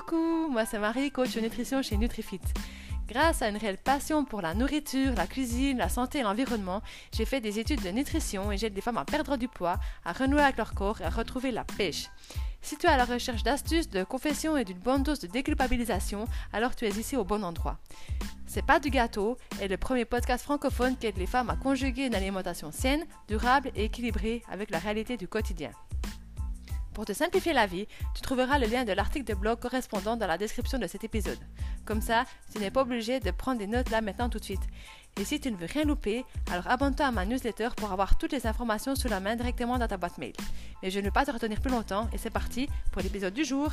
Coucou, moi c'est Marie, coach nutrition chez NutriFit. Grâce à une réelle passion pour la nourriture, la cuisine, la santé et l'environnement, j'ai fait des études de nutrition et j'aide des femmes à perdre du poids, à renouer avec leur corps et à retrouver la pêche. Si tu es à la recherche d'astuces, de confessions et d'une bonne dose de déculpabilisation, alors tu es ici au bon endroit. C'est pas du gâteau est le premier podcast francophone qui aide les femmes à conjuguer une alimentation saine, durable et équilibrée avec la réalité du quotidien. Pour te simplifier la vie, tu trouveras le lien de l'article de blog correspondant dans la description de cet épisode. Comme ça, tu n'es pas obligé de prendre des notes là maintenant tout de suite. Et si tu ne veux rien louper, alors abonne-toi à ma newsletter pour avoir toutes les informations sous la main directement dans ta boîte mail. Mais je ne vais pas te retenir plus longtemps et c'est parti pour l'épisode du jour.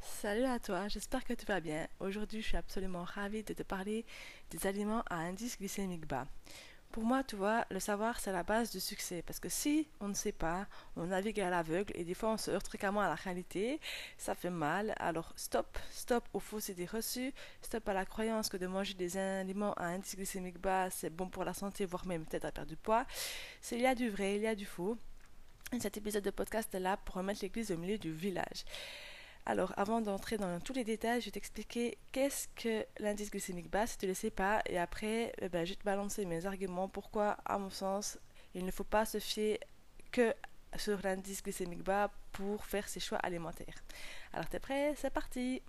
Salut à toi, j'espère que tu vas bien. Aujourd'hui, je suis absolument ravie de te parler des aliments à indice glycémique bas. Pour moi, tu vois, le savoir, c'est la base du succès. Parce que si on ne sait pas, on navigue à l'aveugle et des fois on se heurte fréquemment à la réalité, ça fait mal. Alors stop, stop aux fausses idées reçues, stop à la croyance que de manger des aliments à indice glycémique bas, c'est bon pour la santé, voire même peut-être à perdre du poids. Il y a du vrai, il y a du faux. Et cet épisode de podcast est là pour remettre l'église au milieu du village. Alors, avant d'entrer dans tous les détails, je vais t'expliquer qu'est-ce que l'indice glycémique bas si tu ne le sais pas. Et après, eh ben, je vais te balancer mes arguments pourquoi, à mon sens, il ne faut pas se fier que sur l'indice glycémique bas pour faire ses choix alimentaires. Alors, t'es prêt? C'est parti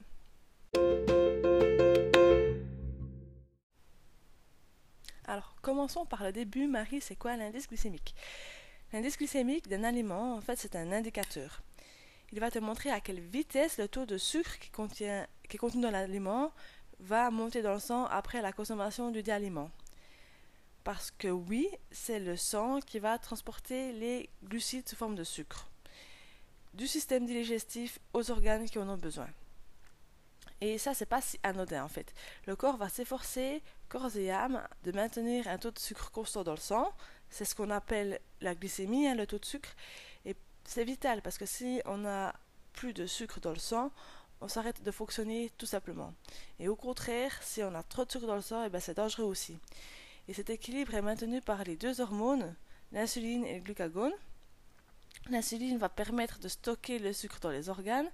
Alors, commençons par le début. Marie, c'est quoi l'indice glycémique? L'indice glycémique d'un aliment, en fait, c'est un indicateur il va te montrer à quelle vitesse le taux de sucre qui, contient, est contenu dans l'aliment va monter dans le sang après la consommation du dit aliment. Parce que oui, c'est le sang qui va transporter les glucides sous forme de sucre, du système digestif aux organes qui en ont besoin. Et ça, c'est pas si anodin en fait. Le corps va s'efforcer, corps et âme, de maintenir un taux de sucre constant dans le sang. C'est ce qu'on appelle la glycémie, hein, le taux de sucre c'est vital parce que si on a plus de sucre dans le sang, on s'arrête de fonctionner tout simplement. Et au contraire, si on a trop de sucre dans le sang, eh ben c'est dangereux aussi. Et cet équilibre est maintenu par les deux hormones, l'insuline et le glucagone. L'insuline va permettre de stocker le sucre dans les organes,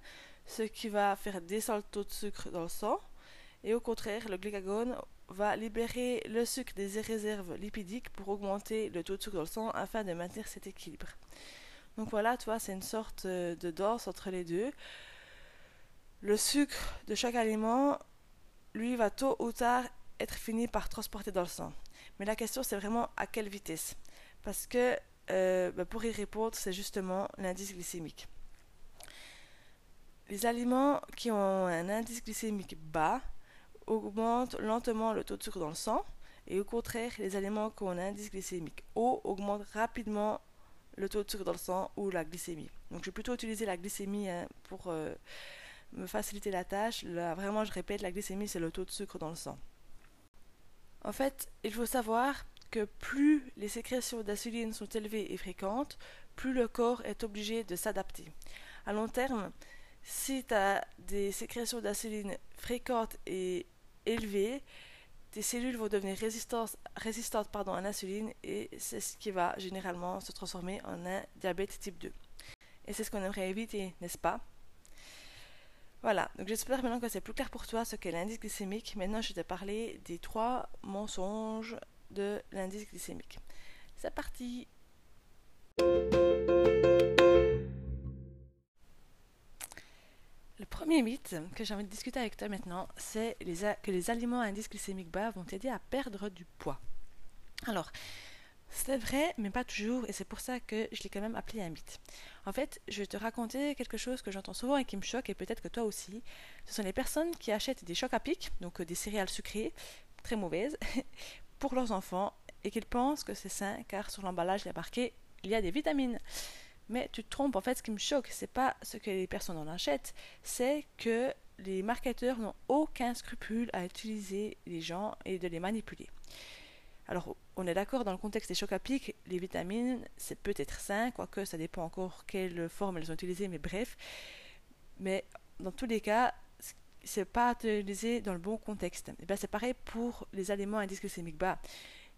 ce qui va faire descendre le taux de sucre dans le sang. Et au contraire, le glucagone va libérer le sucre des réserves lipidiques pour augmenter le taux de sucre dans le sang afin de maintenir cet équilibre. Donc voilà, tu vois, c'est une sorte euh, de danse entre les deux. Le sucre de chaque aliment, lui, va tôt ou tard être fini par transporter dans le sang. Mais la question, c'est vraiment à quelle vitesse? Parce que euh, bah, pour y répondre, c'est justement l'indice glycémique. Les aliments qui ont un indice glycémique bas augmentent lentement le taux de sucre dans le sang, et au contraire, les aliments qui ont un indice glycémique haut augmentent rapidement le taux de sucre dans le sang ou la glycémie. Donc je vais plutôt utiliser la glycémie hein, pour euh, me faciliter la tâche. Vraiment, je répète, la glycémie, c'est le taux de sucre dans le sang. En fait, il faut savoir que plus les sécrétions d'insuline sont élevées et fréquentes, plus le corps est obligé de s'adapter. À long terme, si tu as des sécrétions d'insuline fréquentes et élevées, tes cellules vont devenir résistantes, à l'insuline et c'est ce qui va généralement se transformer en un diabète type 2. Et c'est ce qu'on aimerait éviter, n'est-ce pas? Voilà, donc j'espère maintenant que c'est plus clair pour toi ce qu'est l'indice glycémique. Maintenant, je vais te parler des trois mensonges de l'indice glycémique. C'est parti premier mythe que j'ai envie de discuter avec toi maintenant, c'est que les aliments à indice glycémique bas vont t'aider à perdre du poids. Alors, c'est vrai, mais pas toujours, et c'est pour ça que je l'ai quand même appelé un mythe. En fait, je vais te raconter quelque chose que j'entends souvent et qui me choque, et peut-être que toi aussi. Ce sont les personnes qui achètent des chocs à pic, donc euh, des céréales sucrées, très mauvaises, pour leurs enfants, et qu'ils pensent que c'est sain, car sur l'emballage, il y marqué il y a des vitamines. Mais tu te trompes, en fait, ce qui me choque, c'est pas ce que les personnes en achètent, c'est que les marketeurs n'ont aucun scrupule à utiliser les gens et de les manipuler. Alors, on est d'accord dans le contexte des chocs à pic, les vitamines, c'est peut-être sain, quoique ça dépend encore quelle forme elles ont utilisées, mais bref. Mais dans tous les cas, c'est pas utilisé dans le bon contexte. Et ben, c'est pareil pour les aliments à indice glycémique bas.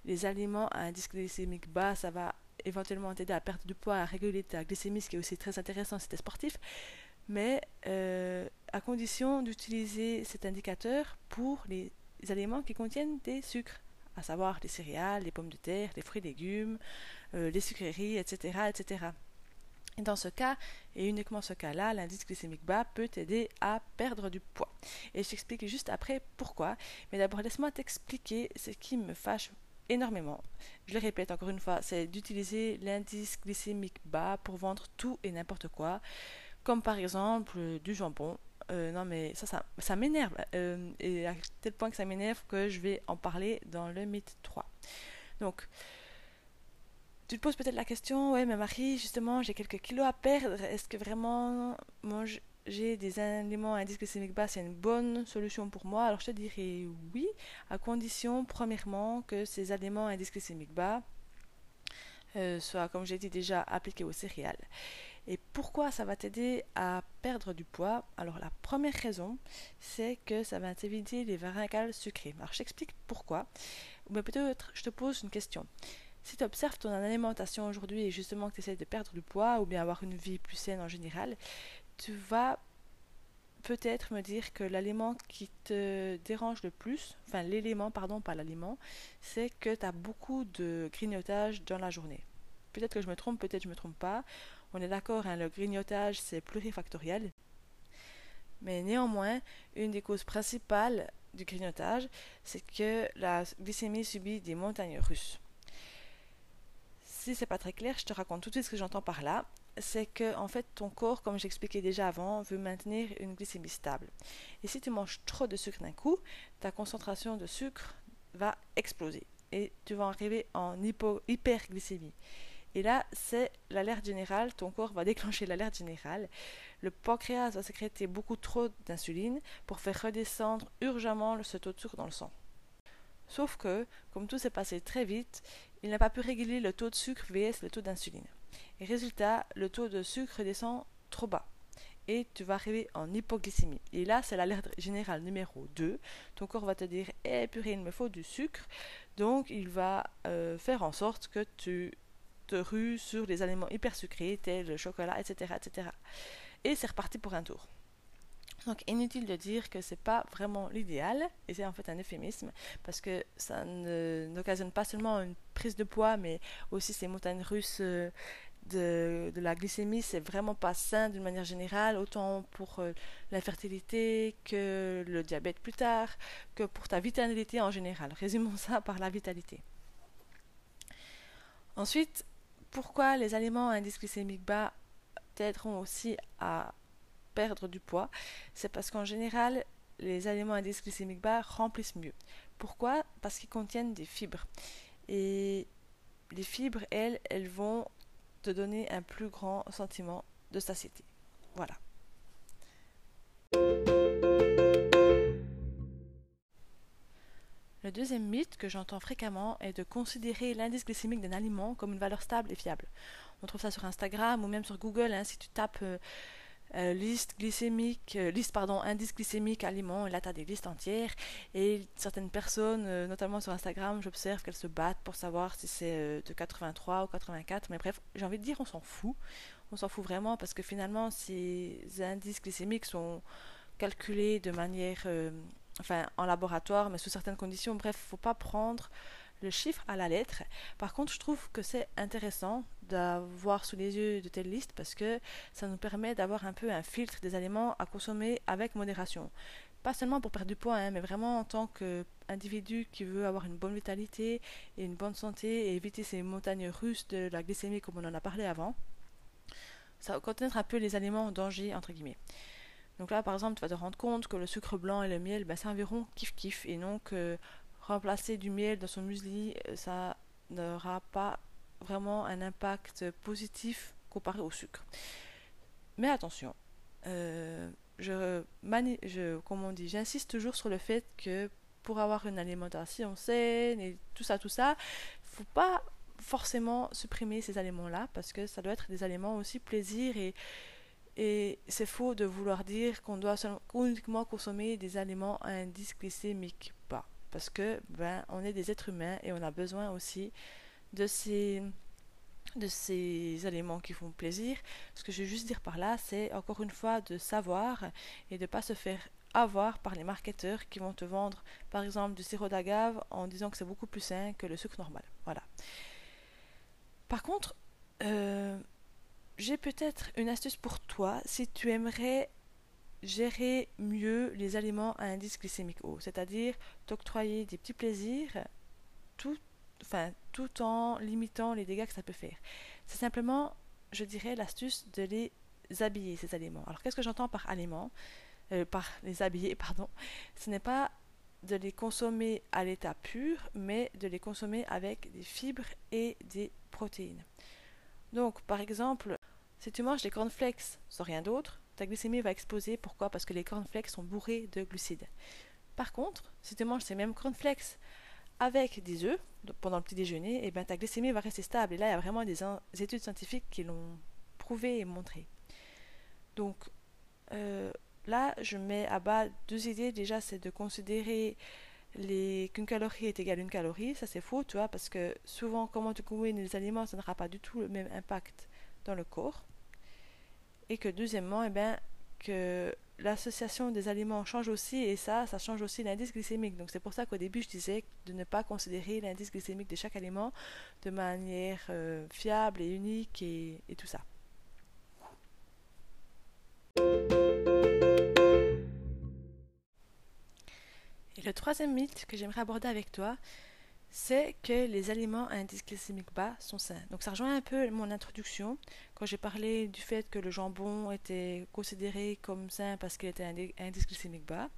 Les aliments à indice glycémique bas, ça va éventuellement t'aider à perdre du poids, à réguler ta glycémie, ce qui est aussi très intéressant si tu es sportif, mais euh, à condition d'utiliser cet indicateur pour les aliments qui contiennent des sucres, à savoir les céréales, les pommes de terre, les fruits et légumes, euh, les sucreries, etc., etc. Et dans ce cas, et uniquement ce cas-là, l'indice glycémique bas peut t'aider à perdre du poids. Et je t'explique juste après pourquoi. Mais d'abord, laisse-moi t'expliquer ce qui me fâche énormément. Je le répète encore une fois, c'est d'utiliser l'indice glycémique bas pour vendre tout et n'importe quoi, comme par exemple euh, du jambon. Euh, non mais ça, ça, m'énerve, euh, et à tel point que ça m'énerve que je vais en parler dans le mythe 3. Donc, tu te poses peut-être la question, ouais mais Marie, justement, j'ai quelques kilos à perdre, est-ce que vraiment manger j'ai des indice glycémique bas, c'est une bonne solution pour moi. Alors je te dirais oui, à condition, premièrement, que ces aliments glycémique bas euh, soient, comme j'ai dit déjà, appliqués aux céréales. Et pourquoi ça va t'aider à perdre du poids? Alors la première raison, c'est que ça va t'éviter les varincales sucrées. Alors je t'explique pourquoi. Mais peut-être je te pose une question. Si tu observes ton alimentation aujourd'hui et justement que tu essaies de perdre du poids ou bien avoir une vie plus saine en général, tu vas peut-être me dire que l'aliment qui te dérange le plus, enfin l'élément, pardon, pas l'aliment, c'est que tu as beaucoup de grignotage dans la journée. Peut-être que je me trompe, peut-être que je me trompe pas. On est d'accord, hein, le grignotage c'est plurifactoriel. Mais néanmoins, une des causes principales du grignotage, c'est que la glycémie subit des montagnes russes. Si c'est pas très clair, je te raconte tout de suite ce que j'entends par là c'est que en fait ton corps, comme j'expliquais déjà avant, veut maintenir une glycémie stable. Et si tu manges trop de sucre d'un coup, ta concentration de sucre va exploser et tu vas arriver en hyperglycémie. Et là, c'est l'alerte générale, ton corps va déclencher l'alerte générale. Le pancréas va sécréter beaucoup trop d'insuline pour faire redescendre urgemment ce taux de sucre dans le sang. Sauf que, comme tout s'est passé très vite, il n'a pas pu réguler le taux de sucre vs le taux d'insuline. Et résultat, le taux de sucre descend trop bas. Et tu vas arriver en hypoglycémie. Et là, c'est l'alerte générale numéro 2. Ton corps va te dire Eh purée, il me faut du sucre. Donc, il va euh, faire en sorte que tu te rues sur les aliments hyper sucrés, tels le chocolat, etc. etc. Et c'est reparti pour un tour. Donc inutile de dire que c'est pas vraiment l'idéal, et c'est en fait un euphémisme, parce que ça n'occasionne pas seulement une prise de poids, mais aussi ces montagnes russes euh, de, la glycémie, c'est vraiment pas sain d'une manière générale, autant pour euh, la fertilité que le diabète plus tard, que pour ta vitalité en général. Résumons ça par la vitalité. Ensuite, pourquoi les aliments à indice glycémique bas t'aideront aussi à perdre du poids C'est parce qu'en général, les aliments à indice glycémique bas remplissent mieux. Pourquoi? Parce qu'ils contiennent des fibres. Et les fibres, elles, elles vont te donner un plus grand sentiment de satiété. Voilà. Le deuxième mythe que j'entends fréquemment est de considérer l'indice glycémique d'un aliment comme une valeur stable et fiable. On trouve ça sur Instagram ou même sur Google. Hein, si tu tapes euh, euh, liste glycémique, euh, liste pardon, indice glycémique aliment, et là tu as des listes entières, et certaines personnes, euh, notamment sur Instagram, j'observe qu'elles se battent pour savoir si c'est de 83 ou 84, mais bref, j'ai envie de dire on s'en fout, on s'en fout vraiment parce que finalement ces indices glycémiques sont calculés de manière, enfin en laboratoire, mais sous certaines conditions, bref, faut pas prendre le chiffre à la lettre. Par contre, je trouve que c'est intéressant d'avoir sous les yeux de telles listes parce que ça nous permet d'avoir un peu un filtre des aliments à consommer avec modération. Pas seulement pour perdre du poids, hein, mais vraiment en tant qu'individu qui veut avoir une bonne vitalité et une bonne santé et éviter ces montagnes russes de la glycémie comme on en a parlé avant. Ça contenir un peu les aliments en danger, entre guillemets. Donc là, par exemple, tu vas te rendre compte que le sucre blanc et le miel, ben, c'est environ kiff-kiff. Et donc, euh, remplacer du miel dans son muesli, euh, ça n'aura pas vraiment un impact positif comparé au sucre. Mais attention, euh, on dit, j'insiste toujours sur le fait que pour avoir une alimentation saine et tout ça, tout ça, faut pas forcément supprimer ces aliments-là parce que ça doit être des aliments aussi plaisir et, et c'est faux de vouloir dire qu'on doit uniquement consommer des aliments à indice glycémique parce que ben on est des êtres humains et on a besoin aussi de ces de ces aliments qui font plaisir. Ce que je veux juste dire par là, c'est encore une fois de savoir et de ne pas se faire avoir par les marketeurs qui vont te vendre par exemple du sirop d'agave en disant que c'est beaucoup plus sain que le sucre normal. Voilà. Par contre, euh, j'ai peut-être une astuce pour toi si tu aimerais gérer mieux les aliments à indice glycémique haut, c'est-à-dire t'octroyer des petits plaisirs tout, en limitant les dégâts que ça peut faire. C'est simplement, je dirais, l'astuce de les habiller, ces aliments. Alors qu'est-ce que j'entends par aliments? Euh, Par les habiller, pardon. Ce n'est pas de les consommer à l'état pur, mais de les consommer avec des fibres et des protéines. Donc, par exemple, si tu manges des cornflakes sans rien d'autre, ta glycémie va exploser. Pourquoi? Parce que les cornflakes sont bourrés de glucides. Par contre, si tu manges ces mêmes cornflakes avec des œufs pendant le petit déjeuner, eh ben, ta glycémie va rester stable. Et là, il y a vraiment des, études scientifiques qui l'ont prouvé et montré. Donc, euh, là, je mets à bas deux idées. Déjà, c'est de considérer qu'une calorie est égale à une calorie. Ça, c'est faux, tu vois, parce que souvent, comment tu combines les aliments, ça n'aura pas du tout le même impact dans le corps et que deuxièmement, eh bien, que l'association des aliments change aussi et ça, ça change aussi l'indice glycémique. Donc c'est pour ça qu'au début je disais de ne pas considérer l'indice glycémique de chaque aliment de manière euh, fiable et unique et, et tout ça. Et le troisième mythe que j'aimerais aborder avec toi, c'est que les aliments à indice glycémique bas sont sains. Donc ça rejoint un peu mon introduction quand j'ai parlé du fait que le jambon était considéré comme sain parce qu'il était à indice glycémique bas.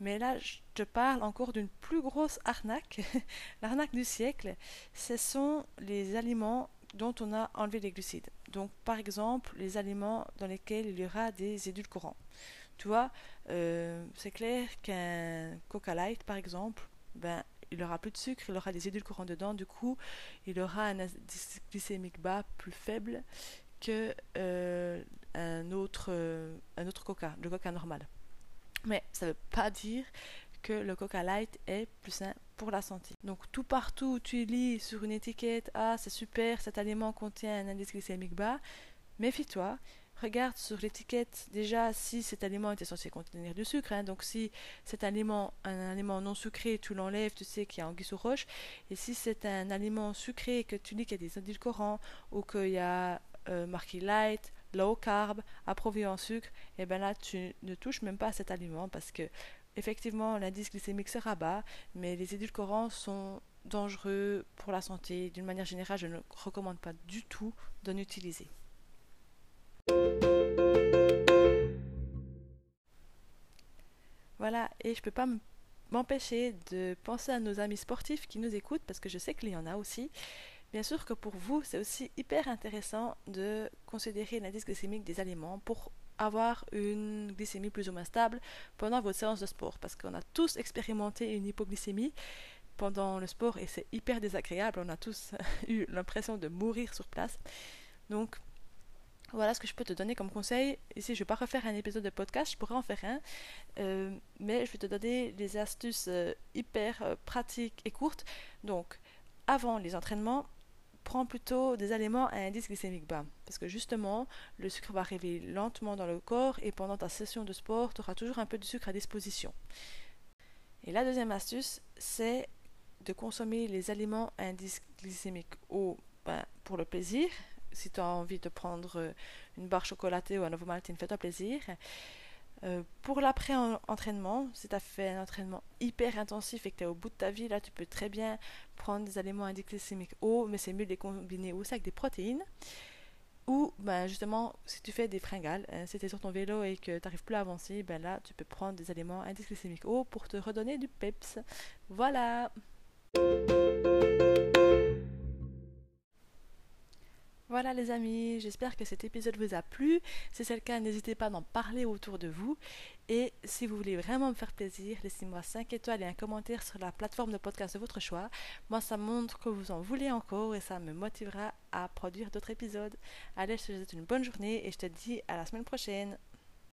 Mais là, je te parle encore d'une plus grosse arnaque. L'arnaque du siècle, ce sont les aliments dont on a enlevé les glucides. Donc par exemple, les aliments dans lesquels il y aura des édulcorants. Tu vois, euh, c'est clair qu'un Coca Light, par exemple, ben, il aura plus de sucre, il aura des édulcorants dedans, du coup, il aura un indice glycémique bas plus faible que euh, un, autre, euh, autre coca, le coca normal. Mais ça ne veut pas dire que le coca light est plus sain pour la santé. Donc tout partout où tu lis sur une étiquette Ah c'est super, cet aliment contient un indice glycémique bas, méfie-toi, regarde sur l'étiquette déjà si cet aliment était censé contenir du sucre. Hein. donc si cet aliment, un aliment non sucré, tu l'enlèves, tu sais qu'il y a anguille sous roche. Et si c'est un aliment sucré que tu dis qu'il y a des édulcorants ou qu'il y a euh, marqué light, low carb, approuvé en sucre, et eh bien là tu ne touches même pas à cet aliment parce que effectivement l'indice glycémique sera bas, mais les édulcorants sont dangereux pour la santé. D'une manière générale, je ne recommande pas du tout d'en utiliser. Voilà, et je peux pas m'empêcher de penser à nos amis sportifs qui nous écoutent, parce que je sais qu'il y en a aussi. Bien sûr que pour vous, c'est aussi hyper intéressant de considérer l'indice glycémique des aliments pour avoir une glycémie plus ou moins stable pendant votre séance de sport, parce qu'on a tous expérimenté une hypoglycémie pendant le sport et c'est hyper désagréable, on a tous eu l'impression de mourir sur place. Donc voilà ce que je peux te donner comme conseil. Ici, je ne vais pas refaire un épisode de podcast, je pourrais en faire un. Euh, mais je vais te donner des astuces euh, hyper euh, pratiques et courtes. Donc, avant les entraînements, prends plutôt des aliments à indice glycémique bas. Parce que justement, le sucre va arriver lentement dans le corps et pendant ta session de sport, tu auras toujours un peu de sucre à disposition. Et la deuxième astuce, c'est de consommer les aliments à indice glycémique haut ben, pour le plaisir, si tu as envie de prendre euh, une barre chocolatée ou un Ovomaltine, fais-toi plaisir. Euh, pour l'après-entraînement, si tu as fait un entraînement hyper intensif et que tu es au bout de ta vie, là tu peux très bien prendre des aliments glycémiques hauts, mais c'est mieux de les combiner aussi avec des protéines. Ou ben, justement, si tu fais des fringales, hein, si tu es sur ton vélo et que tu n'arrives plus à avancer, ben là tu peux prendre des aliments glycémiques hauts pour te redonner du peps. Voilà! Voilà les amis, j'espère que cet épisode vous a plu. Si c'est le cas, n'hésitez pas d'en parler autour de vous. Et si vous voulez vraiment me faire plaisir, laissez-moi 5 étoiles et un commentaire sur la plateforme de podcast de votre choix. Moi, ça montre que vous en voulez encore et ça me motivera à produire d'autres épisodes. Allez, je te souhaite une bonne journée et je te dis à la semaine prochaine.